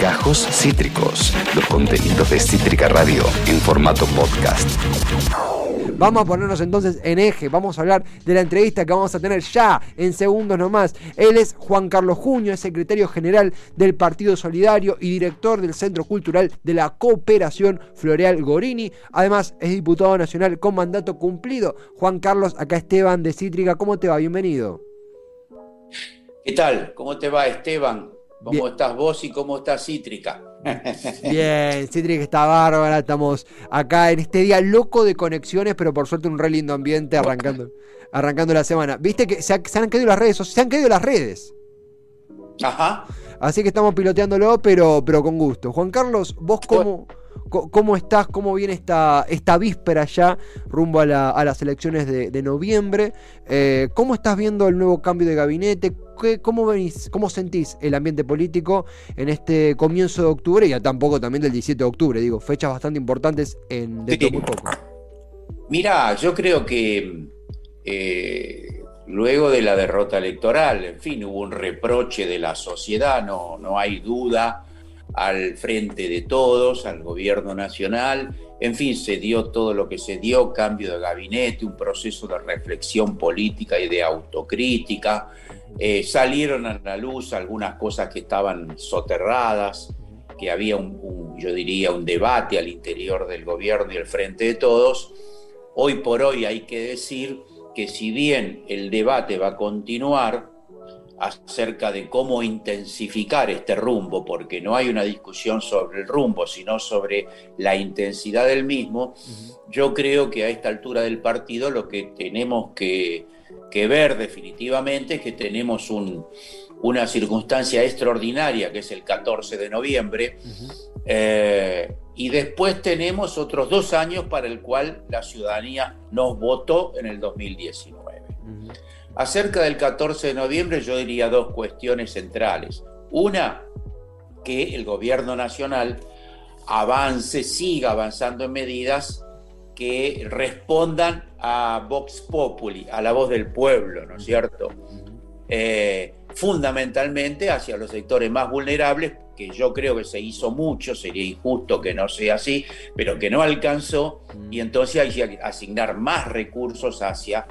Gajos Cítricos, los contenidos de Cítrica Radio en formato podcast. Vamos a ponernos entonces en eje, vamos a hablar de la entrevista que vamos a tener ya en segundos nomás. Él es Juan Carlos Junio, es secretario general del Partido Solidario y director del Centro Cultural de la Cooperación Floreal Gorini. Además es diputado nacional con mandato cumplido. Juan Carlos, acá Esteban de Cítrica, ¿cómo te va? Bienvenido. ¿Qué tal? ¿Cómo te va Esteban? ¿Cómo estás vos y cómo estás Cítrica? Bien, Cítrica está bárbara, estamos acá en este día loco de conexiones, pero por suerte un re lindo ambiente arrancando, arrancando la semana. Viste que se, han caído las redes, se han caído las redes. Ajá. Así que estamos piloteándolo, pero, pero con gusto. Juan Carlos, vos cómo... ¿Cómo estás? ¿Cómo viene esta, esta víspera ya rumbo a, las elecciones de, noviembre? Eh, ¿Cómo estás viendo el nuevo cambio de gabinete? cómo, venís, ¿Cómo sentís el ambiente político en este comienzo de octubre y tampoco también del 17 de octubre? Digo, fechas bastante importantes en dentro muy poco. Mira, yo creo que eh, luego de la derrota electoral, en fin, hubo un reproche de la sociedad, no, no hay duda al frente de todos, al gobierno nacional. En fin, se dio todo lo que se dio, cambio de gabinete, un proceso de reflexión política y de autocrítica. Eh, salieron a la luz algunas cosas que estaban soterradas, que había un, yo diría, un debate al interior del gobierno y el frente de todos. Hoy por hoy hay que decir que si bien el debate va a continuar, acerca de cómo intensificar este rumbo, porque no hay una discusión sobre el rumbo, sino sobre la intensidad del mismo, yo creo que a esta altura del partido lo que tenemos que, ver definitivamente es que tenemos una circunstancia extraordinaria, que es el 14 de noviembre, eh, y después tenemos otros dos años para el cual la ciudadanía nos votó en el 2019. Acerca del 14 de noviembre yo diría dos cuestiones centrales. Una, que el gobierno nacional avance, siga avanzando en medidas que respondan a Vox Populi, a la voz del pueblo, ¿no es cierto? Eh, fundamentalmente hacia los sectores más vulnerables, que yo creo que se hizo mucho, sería injusto que no sea así, pero que no alcanzó, y entonces hay que asignar más recursos hacia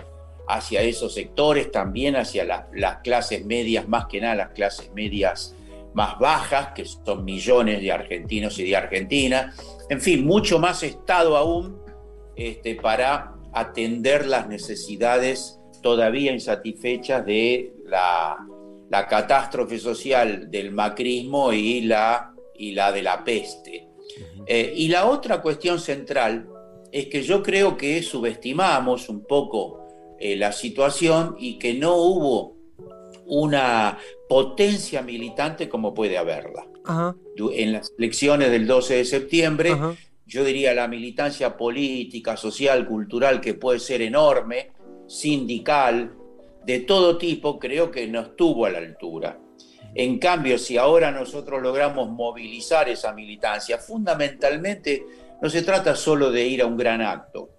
hacia esos sectores, también hacia las clases medias, más que nada las clases medias más bajas, que son millones de argentinos y de Argentina. En fin, mucho más Estado aún este, para atender las necesidades todavía insatisfechas de la, catástrofe social del macrismo y la, y la de la peste. Eh, y la otra cuestión central es que yo creo que subestimamos un poco eh, la situación y que no hubo una potencia militante como puede haberla. En las elecciones del 12 de septiembre, yo diría la militancia política, social, cultural, que puede ser enorme, sindical, de todo tipo, creo que no estuvo a la altura. En cambio, si ahora nosotros logramos movilizar esa militancia, fundamentalmente no se trata solo de ir a un gran acto,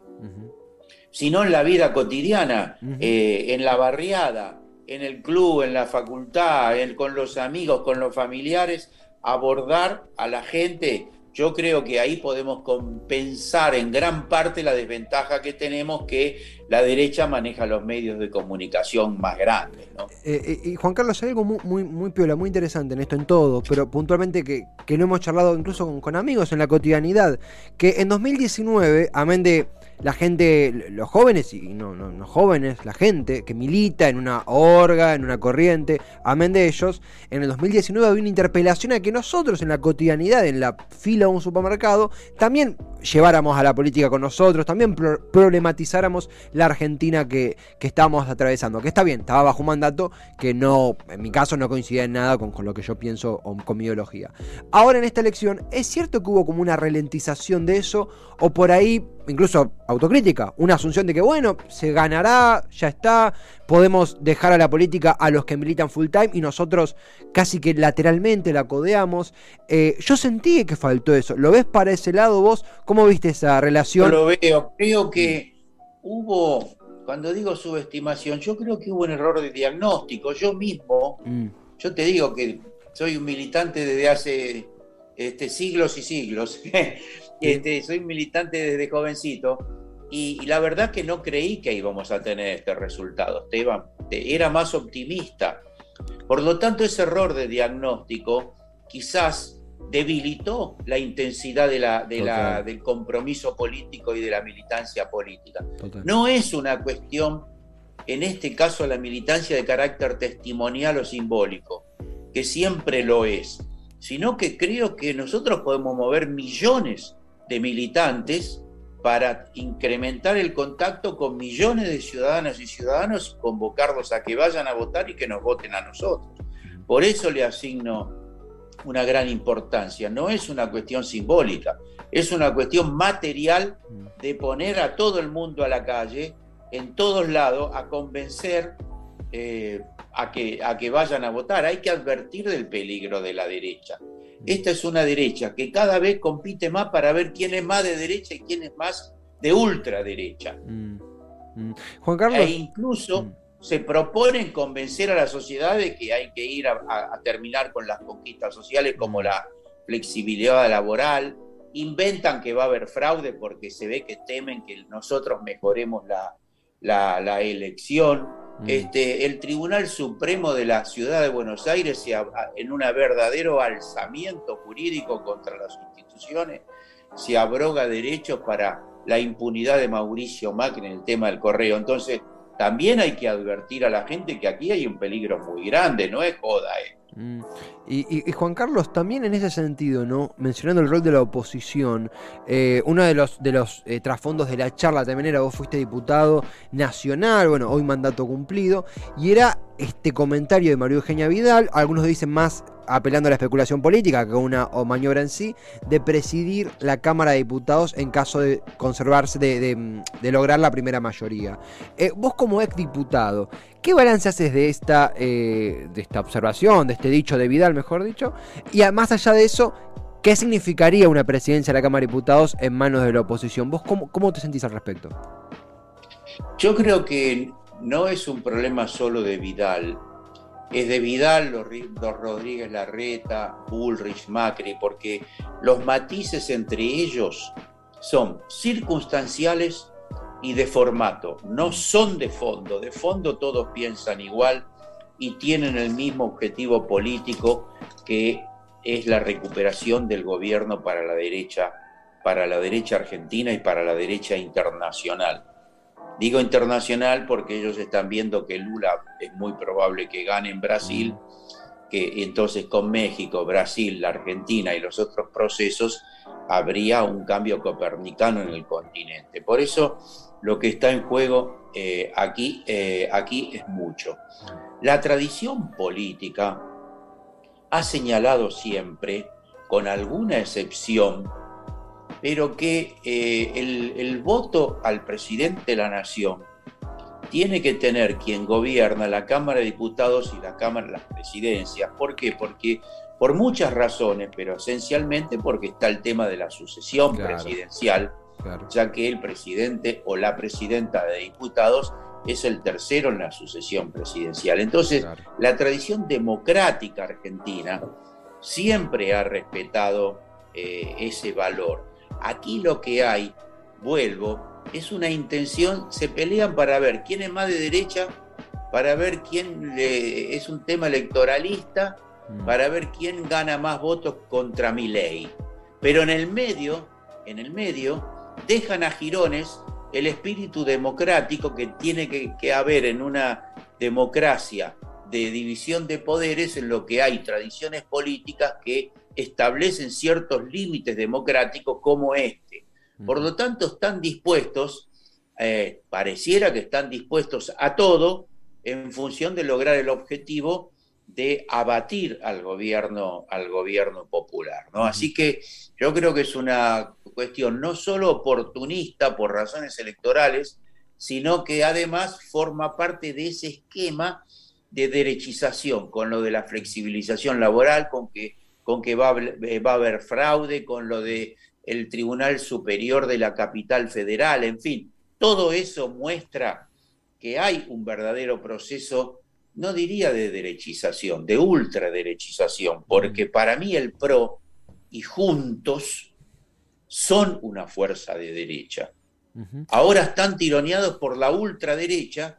sino en la vida cotidiana, eh, en la barriada, en el club, en la facultad, con los amigos, con los familiares, abordar a la gente. Yo creo que ahí podemos compensar en gran parte la desventaja que tenemos que la derecha maneja los medios de comunicación más grandes. Eh, eh, y Juan Carlos, hay algo muy, muy, muy piola, muy interesante en esto, en todo, pero puntualmente que, que no hemos charlado incluso con, con amigos en la cotidianidad, que en 2019, amén de la gente, los jóvenes y no, no, no, jóvenes, la gente que milita en una orga, en una corriente, amén de ellos, en el 2019 había una interpelación a que nosotros en la cotidianidad, en la fila de un supermercado, también lleváramos a la política con nosotros, también problematizáramos la Argentina que, que estábamos atravesando. Que está bien, estaba bajo un mandato que no, en mi caso, no coincidía en nada con, con lo que yo pienso o con mi ideología. Ahora en esta elección, ¿es cierto que hubo como una ralentización de eso? O por ahí incluso autocrítica, una asunción de que, bueno, se ganará, ya está, podemos dejar a la política a los que militan full time y nosotros casi que lateralmente la codeamos. Eh, yo sentí que faltó eso. ¿Lo ves para ese lado vos? ¿Cómo viste esa relación? Yo lo veo, creo que hubo, cuando digo subestimación, yo creo que hubo un error de diagnóstico. Yo mismo, mm. yo te digo que soy un militante desde hace este, siglos y siglos. este, soy militante desde jovencito. Y, la verdad que no creí que íbamos a tener este resultado, Esteban. Era más optimista. Por lo tanto, ese error de diagnóstico quizás debilitó la intensidad de la, de la, del compromiso político y de la militancia política. No es una cuestión, en este caso, la militancia de carácter testimonial o simbólico, que siempre lo es, sino que creo que nosotros podemos mover millones de militantes para incrementar el contacto con millones de ciudadanas y ciudadanos, convocarlos a que vayan a votar y que nos voten a nosotros. Por eso le asigno una gran importancia. No es una cuestión simbólica, es una cuestión material de poner a todo el mundo a la calle, en todos lados, a convencer eh, a, que, a que vayan a votar. Hay que advertir del peligro de la derecha. Esta es una derecha que cada vez compite más para ver quién es más de derecha y quién es más de ultraderecha. Mm, mm. Juan Carlos. E incluso mm se proponen convencer a la sociedad de que hay que ir a, terminar con las conquistas sociales como la flexibilidad laboral, inventan que va a haber fraude porque se ve que temen que nosotros mejoremos la, la, elección. Mm. Este, el Tribunal Supremo de la Ciudad de Buenos Aires, en un verdadero alzamiento jurídico contra las instituciones, se abroga derechos para la impunidad de Mauricio Macri en el tema del correo. Entonces, también hay que advertir a la gente que aquí hay un peligro muy grande, no es joda. Eh. Mm. Y, Juan Carlos, también en ese sentido, ¿no? Mencionando el rol de la oposición, eh, uno de los, de los eh, trasfondos de la charla también era, vos fuiste diputado nacional, bueno, hoy mandato cumplido, y era este comentario de María Eugenia Vidal, algunos dicen más apelando a la especulación política que una maniobra en sí, de presidir la Cámara de Diputados en caso de conservarse, de, lograr la primera mayoría. Eh, vos como ex diputado, ¿qué balance haces de esta, eh, de esta observación, de este dicho de Vidal, mejor dicho? Y más allá de eso, ¿qué significaría una presidencia de la Cámara de Diputados en manos de la oposición? ¿Vos cómo, cómo te sentís al respecto? Yo creo que no es un problema solo de Vidal, es de Vidal, los, Rodríguez Larreta, Bullrich, Macri, porque los matices entre ellos son circunstanciales y de formato, no son de fondo. De fondo todos piensan igual y tienen el mismo objetivo político que es la recuperación del gobierno para la derecha, para la derecha argentina y para la derecha internacional. Digo internacional porque ellos están viendo que Lula es muy probable que gane en Brasil, que entonces con México, Brasil, la Argentina y los otros procesos habría un cambio copernicano en el continente. Por eso lo que está en juego eh, aquí, eh, aquí es mucho. La tradición política ha señalado siempre, con alguna excepción, pero que eh, el, voto al presidente de la nación tiene que tener quien gobierna la Cámara de Diputados y la Cámara de las Presidencias. ¿Por qué? Porque por muchas razones, pero esencialmente porque está el tema de la sucesión presidencial, ya que el presidente o la presidenta de diputados es el tercero en la sucesión presidencial. Entonces, la tradición democrática argentina siempre ha respetado eh, ese valor. Aquí lo que hay, vuelvo, es una intención, se pelean para ver quién es más de derecha, para ver quién es un tema electoralista, mm. para ver quién gana más votos contra mi ley. Pero en el medio, en el medio, dejan a Girones el espíritu democrático que tiene que, que haber en una democracia de división de poderes en lo que hay tradiciones políticas que establecen ciertos límites democráticos como este. Por lo tanto, están dispuestos, eh, pareciera que están dispuestos a todo en función de lograr el objetivo de abatir al gobierno, al gobierno popular. ¿no? Así que yo creo que es una cuestión no solo oportunista por razones electorales, sino que además forma parte de ese esquema de derechización con lo de la flexibilización laboral, con que con que va, eh, va a haber fraude, con lo de el Tribunal Superior de la Capital Federal, en fin, todo eso muestra que hay un verdadero proceso no diría de derechización, de ultraderechización, porque para mí el PRO y Juntos son una fuerza de derecha. Ahora están tironeados por la ultraderecha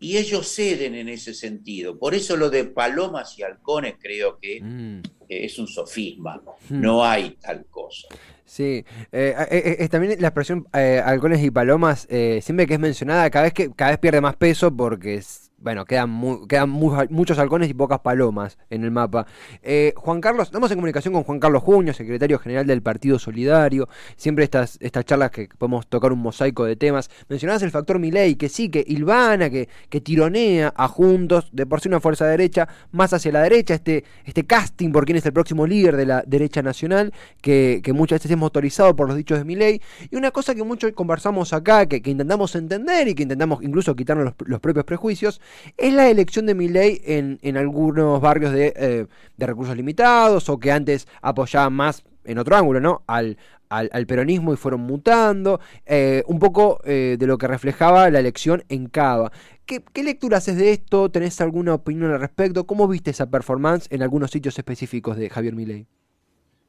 y ellos ceden en ese sentido. Por eso lo de palomas y halcones creo que mm. es un sofisma. Hmm. No hay tal cosa. Sí, eh, eh, eh, también la expresión halcones y palomas, siempre que es mencionada, cada vez, que, cada vez pierde más peso porque es, bueno, quedan, quedan muchos halcones y pocas palomas en el mapa. Eh, Juan Carlos, estamos en comunicación con Juan Carlos Juño, secretario general del Partido Solidario. Siempre estas, estas charlas que podemos tocar un mosaico de temas. Mencionabas el factor Milei, que sí, que ilvana, que, que tironea a Juntos, de por sí una fuerza derecha, más hacia la derecha, este, este casting por quién es el próximo líder de la derecha nacional, que, muchas veces es motorizado por los dichos de Milei. Y una cosa que mucho conversamos acá, que, intentamos entender y que intentamos incluso quitarnos los propios prejuicios, es la elección de Milei en, en algunos barrios de, eh, de, recursos limitados o que antes apoyaban más en otro ángulo, ¿no? Al, al, peronismo y fueron mutando, eh, un poco eh, de lo que reflejaba la elección en Cava. ¿Qué, ¿Qué, lectura haces de esto? ¿Tenés alguna opinión al respecto? ¿Cómo viste esa performance en algunos sitios específicos de Javier Milei?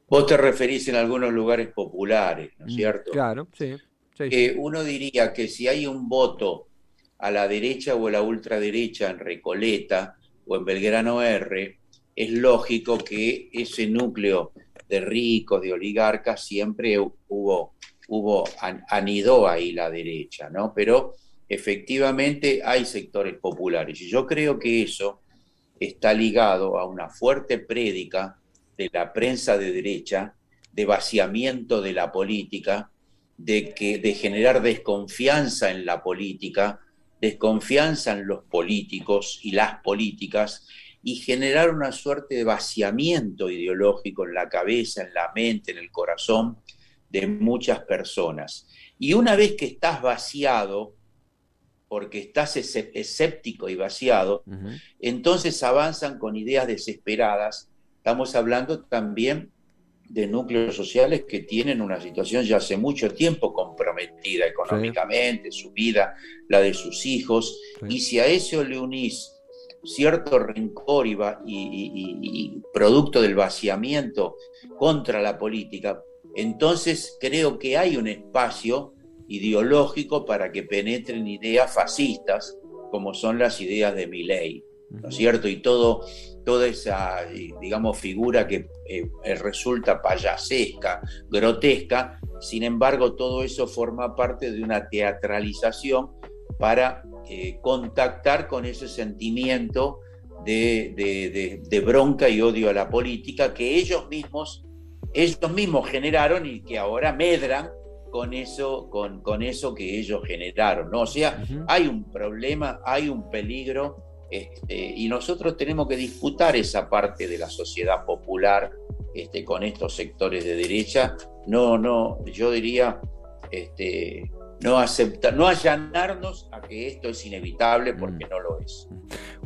Vos te referís en algunos lugares populares, ¿no es mm, cierto? Claro, sí. uno diría que si hay un voto a la derecha o a la ultraderecha en Recoleta o en Belgrano R, es lógico que ese núcleo de ricos, de oligarcas, siempre hubo, hubo anidó ahí la derecha, ¿no? Pero efectivamente hay sectores populares y yo creo que eso está ligado a una fuerte prédica de la prensa de derecha, de vaciamiento de la política, de, que, de generar desconfianza en la política, desconfianza en los políticos y las políticas y generar una suerte de vaciamiento ideológico en la cabeza, en la mente, en el corazón de muchas personas. Y una vez que estás vaciado, porque estás escéptico y vaciado, entonces avanzan con ideas desesperadas. Estamos hablando también de núcleos sociales que tienen una situación ya hace mucho tiempo comprometida económicamente, su vida, la de sus hijos, y si a eso le unís cierto rencor y, y, producto del vaciamiento contra la política, entonces creo que hay un espacio ideológico para que penetren ideas fascistas, como son las ideas de Milley, ¿no es cierto? Y todo toda esa, digamos, figura que eh, resulta payasesca, grotesca, sin embargo, todo eso forma parte de una teatralización para eh, contactar con ese sentimiento de, de, bronca y odio a la política que ellos mismos, ellos mismos generaron y que ahora medran con eso, con, con eso que ellos generaron. ¿no? O sea, hay un problema, hay un peligro este, y nosotros tenemos que disputar esa parte de la sociedad popular este, con estos sectores de derecha. No, no, yo diría, este, no aceptar, no allanarnos a que esto es inevitable porque mm. no lo es.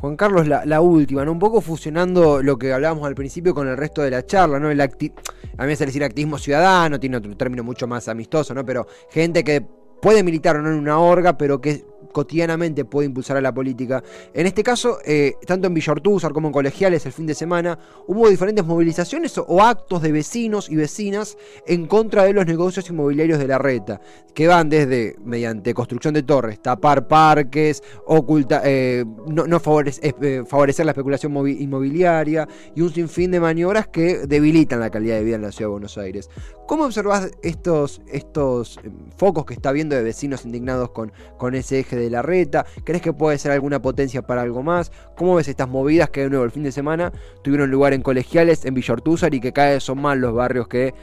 Juan Carlos, la, última, ¿no? un poco fusionando lo que hablábamos al principio con el resto de la charla, ¿no? El a mí me hace decir activismo ciudadano, tiene otro término mucho más amistoso, ¿no? Pero gente que puede militar o no en una orga, pero que cotidianamente puede impulsar a la política. En este caso, eh, tanto en Villortúzar como en Colegiales el fin de semana, hubo diferentes movilizaciones o, actos de vecinos y vecinas en contra de los negocios inmobiliarios de la reta, que van desde, mediante construcción de torres, tapar parques, oculta, eh, no, eh, favorecer la especulación inmobiliaria y un sinfín de maniobras que debilitan la calidad de vida en la ciudad de Buenos Aires. ¿Cómo observás estos, estos focos que está viendo de vecinos indignados con, con ese eje de la reta? ¿Crees que puede ser alguna potencia para algo más? ¿Cómo ves estas movidas que de nuevo el fin de semana tuvieron lugar en colegiales, en Villortúzar y que cada vez son más los barrios que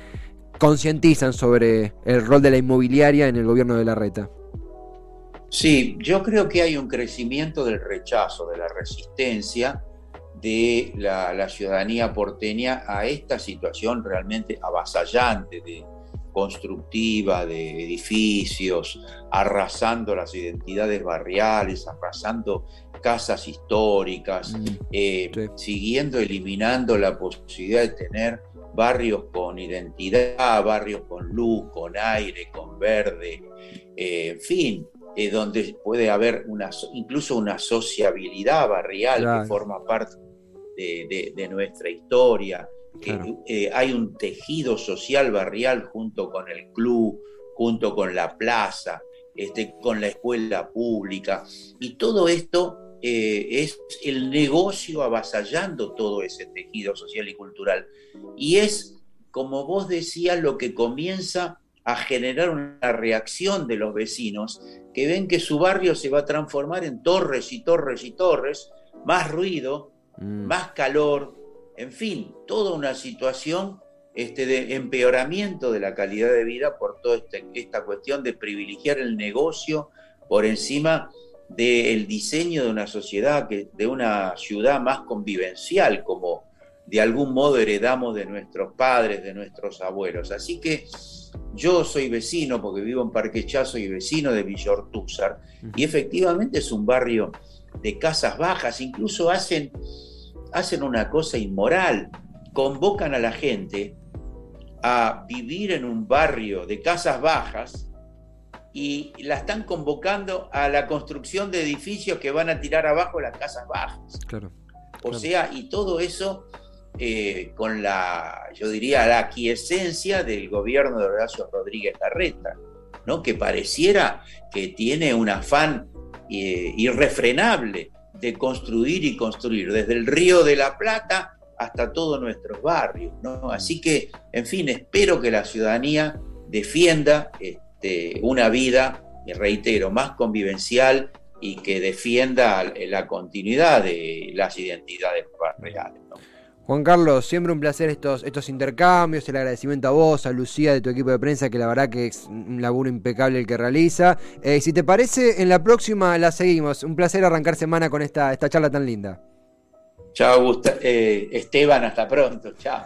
concientizan sobre el rol de la inmobiliaria en el gobierno de la reta? Sí, yo creo que hay un crecimiento del rechazo, de la resistencia de la, la ciudadanía porteña a esta situación realmente avasallante de, constructiva de edificios, arrasando las identidades barriales, arrasando casas históricas, mm, eh, siguiendo eliminando la posibilidad de tener barrios con identidad, barrios con luz, con aire, con verde, eh, en fin, eh, donde puede haber una, incluso una sociabilidad barrial que forma parte de, nuestra historia. Eh, hay un tejido social barrial junto con el club, junto con la plaza, este, con la escuela pública. Y todo esto eh, es el negocio avasallando todo ese tejido social y cultural. Y es, como vos decías, lo que comienza a generar una reacción de los vecinos que ven que su barrio se va a transformar en torres y torres y torres, más ruido, mm. más calor, en fin, toda una situación este, de empeoramiento de la calidad de vida por toda este, esta cuestión de privilegiar el negocio por encima del diseño de una sociedad, que, de una ciudad más convivencial, como de algún modo heredamos de nuestros padres, de nuestros abuelos. Así que yo soy vecino, porque vivo en Parque Chazo y vecino de Villortúzar, y efectivamente es un barrio de casas bajas, incluso hacen, hacen una cosa inmoral, convocan a la gente a vivir en un barrio de casas bajas y la están convocando a la construcción de edificios que van a tirar abajo las casas bajas. Claro, O sea, y todo eso eh, con la, yo diría, la aquiescencia del gobierno de Horacio Rodríguez Larreta, ¿no? que pareciera que tiene un afán eh, irrefrenable de construir y construir, desde el río de la Plata hasta todos nuestros barrios. ¿no? Así que, en fin, espero que la ciudadanía defienda este, una vida, reitero, más convivencial y que defienda la continuidad de las identidades barriales. Juan Carlos, siempre un placer estos, estos intercambios, el agradecimiento a vos, a Lucía de tu equipo de prensa, que la verdad que es un laburo impecable el que realiza. Eh, si te parece, en la próxima la seguimos. Un placer arrancar semana con esta, esta charla tan linda. Chao, eh, Esteban, hasta pronto. Chao.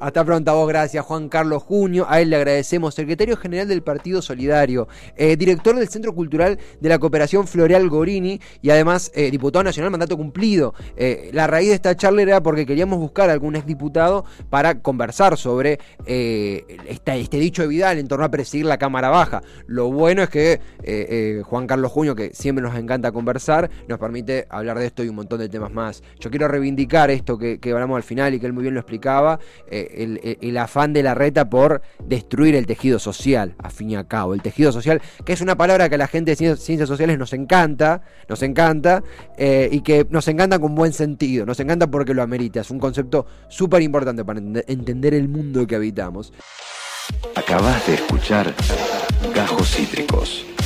Hasta pronto a vos, gracias. Juan Carlos Junio, a él le agradecemos, secretario general del Partido Solidario, eh, director del Centro Cultural de la Cooperación Floreal Gorini y además eh, diputado nacional, mandato cumplido. la raíz de esta charla era porque queríamos buscar a algún exdiputado para conversar sobre este dicho de Vidal en torno a presidir la Cámara Baja. Lo bueno es que Juan Carlos Junio, que siempre nos encanta conversar, nos permite hablar de esto y un montón de temas más. Yo quiero reivindicar esto que, hablamos al final y que él muy bien lo explicaba, eh, el, afán de la reta por destruir el tejido social, a fin y a cabo. El tejido social, que es una palabra que a la gente de ciencias, sociales nos encanta, nos encanta, eh, y que nos encanta con buen sentido, nos encanta porque lo amerita. Es un concepto súper importante para entender el mundo que habitamos. Acabas de escuchar Gajos Cítricos.